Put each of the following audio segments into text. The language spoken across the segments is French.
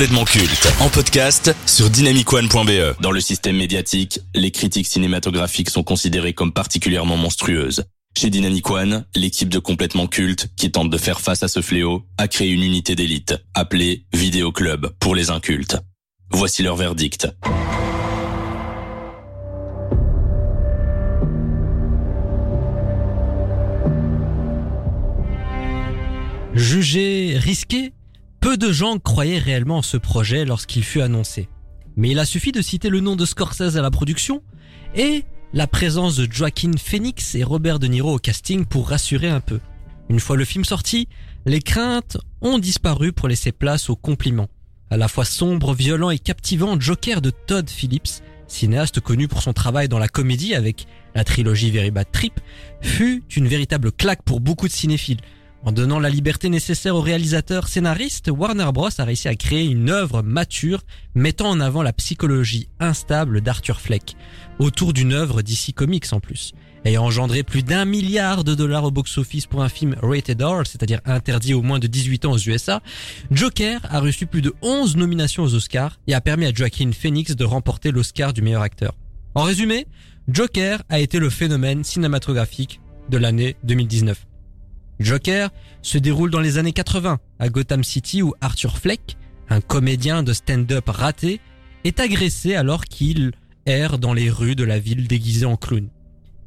complètement culte en podcast sur dynamicone.be. Dans le système médiatique, les critiques cinématographiques sont considérées comme particulièrement monstrueuses. Chez Dynamic l'équipe de complètement culte, qui tente de faire face à ce fléau, a créé une unité d'élite, appelée Vidéo Club pour les incultes. Voici leur verdict. Jugé risqué, peu de gens croyaient réellement en ce projet lorsqu'il fut annoncé. Mais il a suffi de citer le nom de Scorsese à la production et la présence de Joaquin Phoenix et Robert De Niro au casting pour rassurer un peu. Une fois le film sorti, les craintes ont disparu pour laisser place aux compliments. À la fois sombre, violent et captivant, Joker de Todd Phillips, cinéaste connu pour son travail dans la comédie avec la trilogie Very Bad Trip, fut une véritable claque pour beaucoup de cinéphiles. En donnant la liberté nécessaire au réalisateur scénariste, Warner Bros a réussi à créer une œuvre mature mettant en avant la psychologie instable d'Arthur Fleck, autour d'une œuvre d'ici Comics en plus. Ayant engendré plus d'un milliard de dollars au box-office pour un film rated R, c'est-à-dire interdit au moins de 18 ans aux USA, Joker a reçu plus de 11 nominations aux Oscars et a permis à Joaquin Phoenix de remporter l'Oscar du meilleur acteur. En résumé, Joker a été le phénomène cinématographique de l'année 2019. Joker se déroule dans les années 80 à Gotham City où Arthur Fleck, un comédien de stand-up raté, est agressé alors qu'il erre dans les rues de la ville déguisé en clown.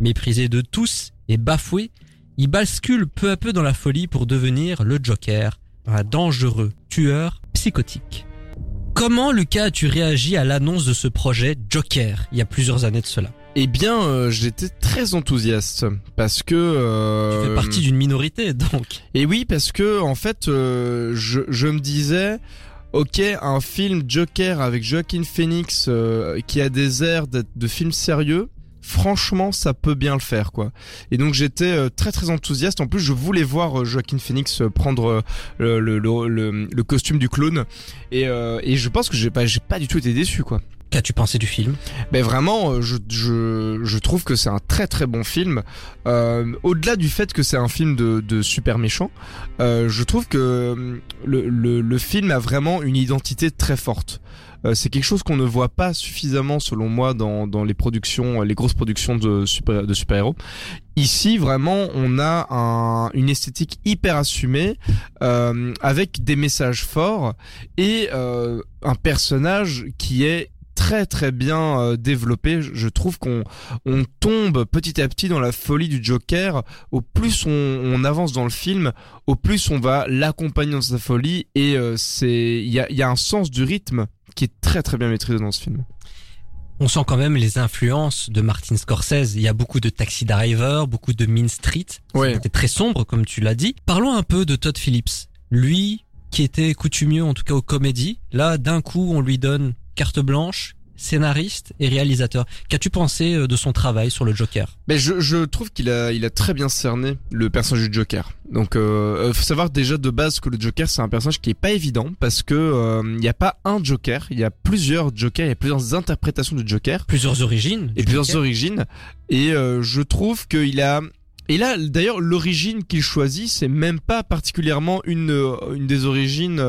Méprisé de tous et bafoué, il bascule peu à peu dans la folie pour devenir le Joker, un dangereux tueur psychotique. Comment Lucas as-tu réagi à l'annonce de ce projet Joker il y a plusieurs années de cela? Eh bien, euh, j'étais très enthousiaste parce que euh, Tu fais partie d'une minorité donc. Et oui, parce que en fait, euh, je, je me disais, ok, un film Joker avec Joaquin Phoenix euh, qui a des airs d'être de film sérieux. Franchement, ça peut bien le faire, quoi. Et donc j'étais très très enthousiaste. En plus, je voulais voir Joaquin Phoenix prendre le, le, le, le costume du clown. Et, euh, et je pense que j'ai pas j'ai pas du tout été déçu, quoi. Qu'as-tu pensé du film? Mais vraiment, euh, je, je, je trouve que c'est un très très bon film. Euh, Au-delà du fait que c'est un film de, de super méchant, euh, je trouve que euh, le, le, le film a vraiment une identité très forte. Euh, c'est quelque chose qu'on ne voit pas suffisamment, selon moi, dans, dans les productions, les grosses productions de super de super héros. Ici, vraiment, on a un, une esthétique hyper assumée, euh, avec des messages forts et un personnage qui est très très bien euh, développé. Je- trouve qu'on on tombe petit à petit dans la folie du Joker. Au plus on, on avance dans le film, au plus on va l'accompagner dans sa folie et euh, c'est il y a, il y a un sens du rythme qui est très très bien maîtrisé dans ce film. On sent quand même les influences de Martin Scorsese. Il y a beaucoup de Taxi Driver, beaucoup de Mean Street. Ouais. C'était très sombre, comme tu l'as dit. Parlons un peu de Todd Phillips. Lui, qui était coutumier, en tout cas aux comédies. Là, d'un coup, on lui donne carte blanche, scénariste et réalisateur. Qu'as-tu pensé euh, de son travail sur le Joker? Mais je, je trouve qu'il a, il a très bien cerné le personnage du Joker. Donc, euh, euh, faut savoir déjà de base que le Joker c'est un personnage qui est pas évident parce que euh, il n'y a pas un Joker, il y a plusieurs Jokers, il y a plusieurs interprétations du Joker Plusieurs origines. et plusieurs Joker. origines. Et euh, je trouve qu'il a et là, d'ailleurs, l'origine qu'il choisit, c'est même pas particulièrement une une des origines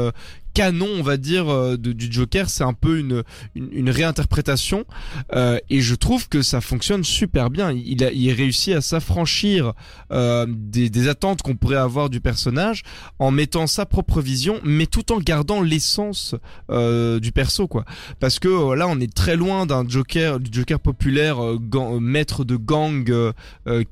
canon, on va dire, euh, de- du Joker. C'est un peu une une, une réinterprétation. Euh, et je trouve que ça fonctionne super bien. Il a il réussit à s'affranchir euh, des, des attentes qu'on pourrait avoir du personnage en mettant sa propre vision, mais tout en gardant l'essence euh, du perso, quoi. Parce que euh, là, on est très loin d'un Joker, du Joker populaire, euh, gang- maître de gang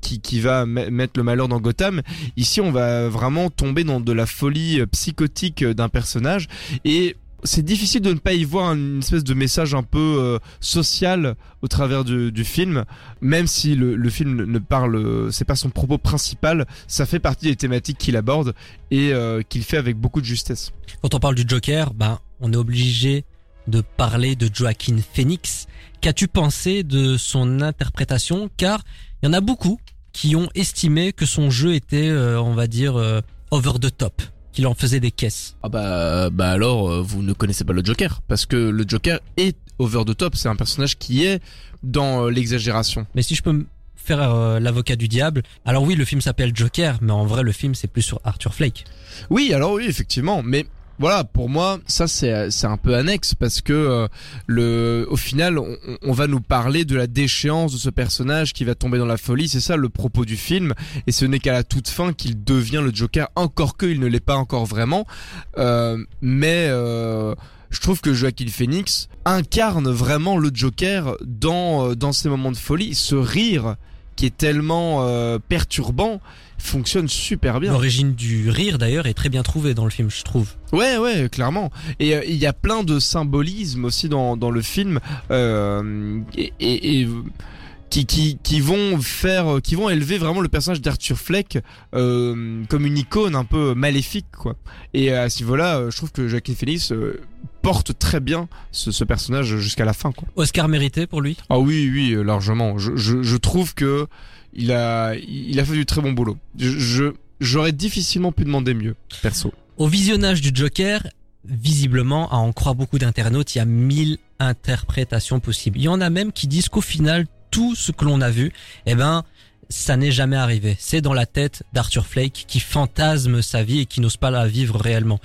qui qui va me- mettre le malheur dans Gotham. Ici, on va vraiment tomber dans de la folie psychotique d'un personnage et c'est difficile de ne pas y voir une espèce de message un peu euh, social au travers du, film, même si le, film ne parle, euh, c'est pas son propos principal, ça fait partie des thématiques qu'il aborde et euh, qu'il fait avec beaucoup de justesse. Quand on parle du Joker, ben, on est obligé de parler de Joaquin Phoenix. Qu'as-tu pensé de son interprétation? Car il y en a beaucoup qui ont estimé que son jeu était, on va dire, over the top, qu'il en faisait des caisses. Ah bah bah alors euh, vous ne connaissez pas le Joker parce que le Joker est over the top, c'est un personnage qui est dans euh, l'exagération. Mais si je peux me faire euh, l'avocat du diable, alors oui, le film s'appelle Joker, mais en vrai, le film c'est plus sur Arthur Flake. Oui, alors oui, effectivement, mais voilà, pour moi, ça c'est un peu annexe parce que euh, le au final, on, on, va nous parler de la déchéance de ce personnage qui va tomber dans la folie. C'est ça le propos du film, et ce n'est qu'à la toute fin qu'il devient le Joker, encore que il ne l'est pas encore vraiment. Euh, mais euh, je trouve que Joaquin Phoenix incarne vraiment le Joker dans dans ces moments de folie, ce rire qui est tellement perturbant fonctionne super bien. L'origine du rire d'ailleurs est très bien trouvée dans le film, je trouve. Ouais, ouais, clairement. Et euh, il y a plein de symbolismes aussi dans, dans le film euh, et, et, qui, qui, qui vont faire, qui vont élever vraiment le personnage d'Arthur Fleck euh, comme une icône un peu maléfique, quoi. Et à ce niveau-là, euh, je trouve que Jacqueline Phoenix euh, porte très bien ce, ce personnage jusqu'à la fin, quoi. Oscar mérité pour lui? Ah oui, oui, largement. Je, je, je trouve que il a, il a fait du très bon boulot. Je, j'aurais difficilement pu demander mieux, perso. Au visionnage du Joker, visiblement, à en croire beaucoup d'internautes, il y a mille interprétations possibles. Il y en a même qui disent qu'au final, tout ce que l'on a vu, eh ben, ça n'est jamais arrivé. C'est dans la tête d'Arthur Flake qui fantasme sa vie et qui n'ose pas la vivre réellement.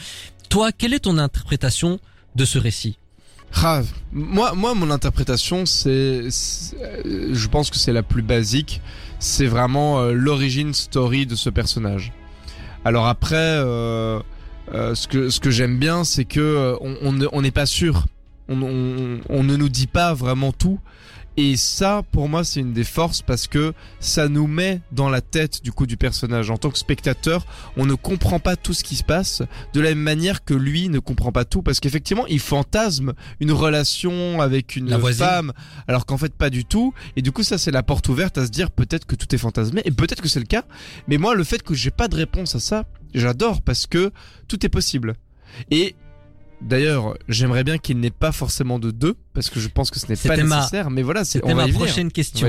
Toi, quelle est ton interprétation de ce récit? Moi, moi, mon interprétation, c'est, je pense que c'est la plus basique c'est vraiment euh, l'origine story de ce personnage. Alors après, euh, euh, ce que ce que j'aime bien, c'est que on n'est pas sûr, on, on, ne nous dit pas vraiment tout. Et ça, pour moi, c'est une des forces parce que ça nous met dans la tête du coup du personnage. En tant que spectateur, on ne comprend pas tout ce qui se passe de la même manière que lui ne comprend pas tout parce qu'effectivement, il fantasme une relation avec une femme alors qu'en fait pas du tout. Et du coup, ça c'est la porte ouverte à se dire peut-être que tout est fantasmé et peut-être que c'est le cas. Mais moi, le fait que j'ai pas de réponse à ça, j'adore parce que tout est possible. Et D'ailleurs, j'aimerais bien qu'il n'ait pas forcément de deux, parce que je pense que ce n'est pas nécessaire. Mais voilà, c'est ma prochaine question.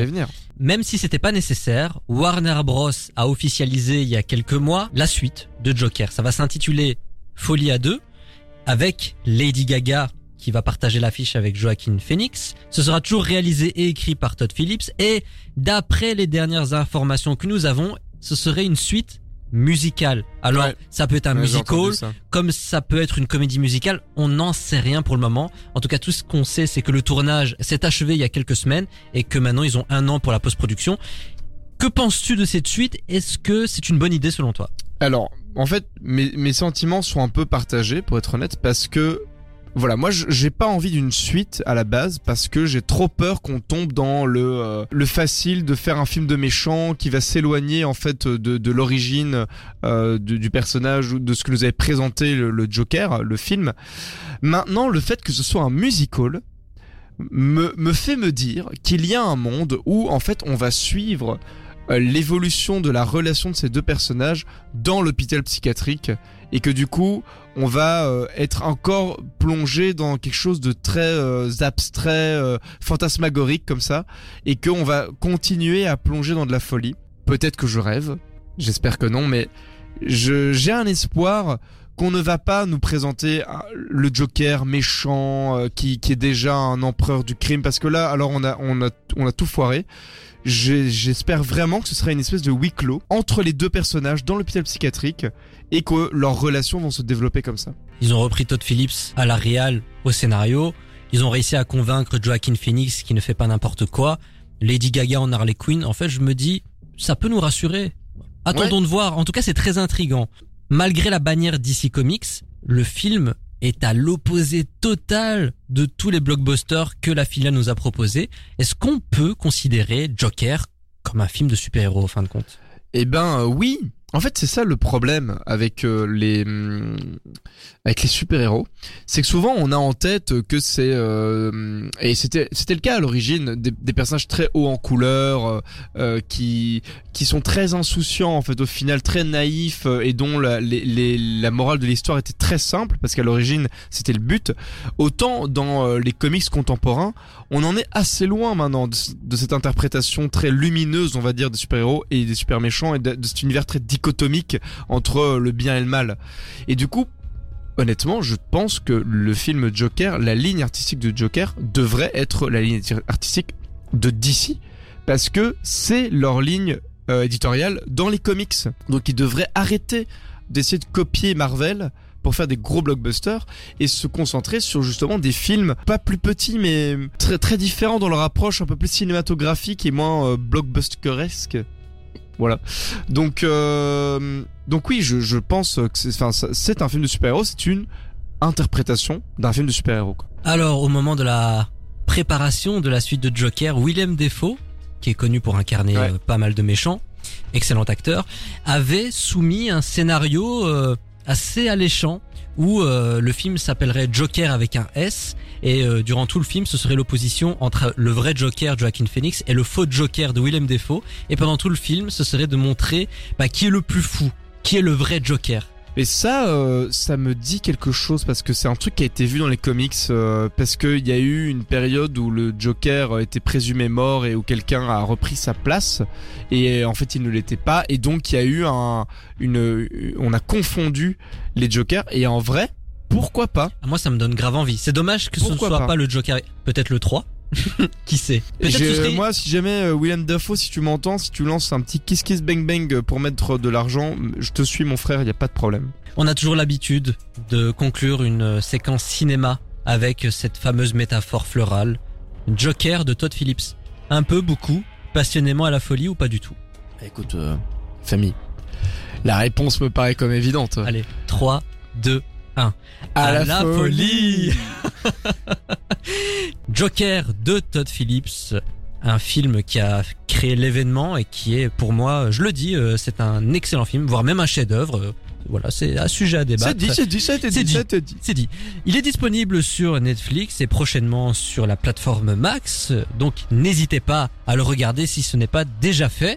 Même si c'était pas nécessaire, Warner Bros a officialisé il y a quelques mois la suite de Joker. Ça va s'intituler Folie à deux, avec Lady Gaga qui va partager l'affiche avec Joaquin Phoenix. Ce sera toujours réalisé et écrit par Todd Phillips. Et d'après les dernières informations que nous avons, ce serait une suite musical. Alors, ça peut être un musical, comme ça peut être une comédie musicale, on n'en sait rien pour le moment. En tout cas, tout ce qu'on sait, c'est que le tournage s'est achevé il y a quelques semaines et que maintenant ils ont un an pour la post-production. Que penses-tu de cette suite? Est-ce que c'est une bonne idée selon toi? Alors, en fait, mes, mes sentiments sont un peu partagés, pour être honnête, parce que voilà, moi j'ai pas envie d'une suite à la base parce que j'ai trop peur qu'on tombe dans le euh, le facile de faire un film de méchant qui va s'éloigner en fait de, de l'origine euh, du, personnage ou de ce que nous avait présenté le, Joker, le film. Maintenant, le fait que ce soit un musical me, me fait me dire qu'il y a un monde où en fait on va suivre l'évolution de la relation de ces deux personnages dans l'hôpital psychiatrique et que du coup on va euh, être encore plongé dans quelque chose de très euh, abstrait, fantasmagorique comme ça et qu'on va continuer à plonger dans de la folie. Peut-être que je rêve, j'espère que non, mais j'ai un espoir qu'on ne va pas nous présenter le Joker méchant qui, qui est déjà un empereur du crime parce que là alors on a on a on a tout foiré J'espère vraiment que ce sera une espèce de huis clos entre les deux personnages dans l'hôpital psychiatrique et que leurs relations vont se développer comme ça. Ils ont repris Todd Phillips à la réal au scénario. Ils ont réussi à convaincre Joaquin Phoenix qui ne fait pas n'importe quoi. Lady Gaga en Harley Quinn. En fait, je me dis, ça peut nous rassurer. Attendons de voir. En tout cas, c'est très intrigant. Malgré la bannière DC Comics, le film est à l'opposé total de tous les blockbusters que la filiale nous a proposés. Est-ce qu'on peut considérer Joker comme un film de super-héros en fin de compte? Eh ben euh, oui, en fait, c'est ça le problème avec euh, les hum, avec les super-héros, c'est que souvent on a en tête que c'est euh, et c'était c'était le cas à l'origine des, des, personnages très hauts en couleur euh, qui qui sont très insouciants en fait au final très naïfs et dont la, les, la morale de l'histoire était très simple parce qu'à l'origine c'était le but. Autant dans les comics contemporains, on en est assez loin maintenant de, de cette interprétation très lumineuse, on va dire, des super-héros et des super méchants et de cet univers très entre le bien et le mal. Et du coup, honnêtement, je pense que le film Joker, la ligne artistique de Joker, devrait être la ligne artistique de DC. Parce que c'est leur ligne euh, éditoriale dans les comics. Donc ils devraient arrêter d'essayer de copier Marvel pour faire des gros blockbusters et se concentrer sur justement des films pas plus petits mais très très différents dans leur approche un peu plus cinématographique et moins euh, blockbusteresque. Voilà. Donc euh, donc oui, je, je pense que c'est enfin ça- c'est un film de super-héros, c'est une interprétation d'un film de super-héros. quoi. Alors, au moment de la préparation de la suite de Joker, Willem Dafoe, qui est connu pour incarner Ouais. euh, pas mal de méchants, excellent acteur, avait soumis un scénario euh, assez alléchant où euh, le film s'appellerait Joker avec un S et euh, durant tout le film ce serait l'opposition entre le vrai Joker Joaquin Phoenix et le faux Joker de Willem Dafoe et pendant tout le film ce serait de montrer bah, qui est le plus fou, qui est le vrai Joker. Et ça, euh, ça me dit quelque chose parce que c'est un truc qui a été vu dans les comics euh, parce qu'il y a eu une période où le Joker était présumé mort et où quelqu'un a repris sa place et en fait il ne l'était pas et donc il y a eu un, une, on a confondu les Jokers et en vrai, pourquoi pas? Moi, ça me donne grave envie. C'est dommage que ce ne soit pas? pas, le Joker. Peut-être le 3. Qui sait ce serait... Moi, si jamais euh, William Dafoe, si tu m'entends, si tu lances un petit kiss kiss bang bang pour mettre de l'argent, je te suis mon frère, il y a pas de problème. On a toujours l'habitude de conclure une euh, séquence cinéma avec cette fameuse métaphore florale. Joker de Todd Phillips. Un peu, beaucoup, passionnément à la folie ou pas du tout? Écoute, euh, famille, la réponse me paraît comme évidente. Allez, 3, 2, à, à la folie. Joker de Todd Phillips. Un film qui a créé l'événement et qui est pour moi, je le dis, euh, c'est un excellent film, voire même un chef-d'œuvre. Euh, Voilà, c'est un sujet à débattre. C'est dit, c'est dit, c'est dit, C'est dit. c'est dit. C'est dit. Il est disponible sur Netflix et prochainement sur la plateforme Max. Donc n'hésitez pas à le regarder si ce n'est pas déjà fait.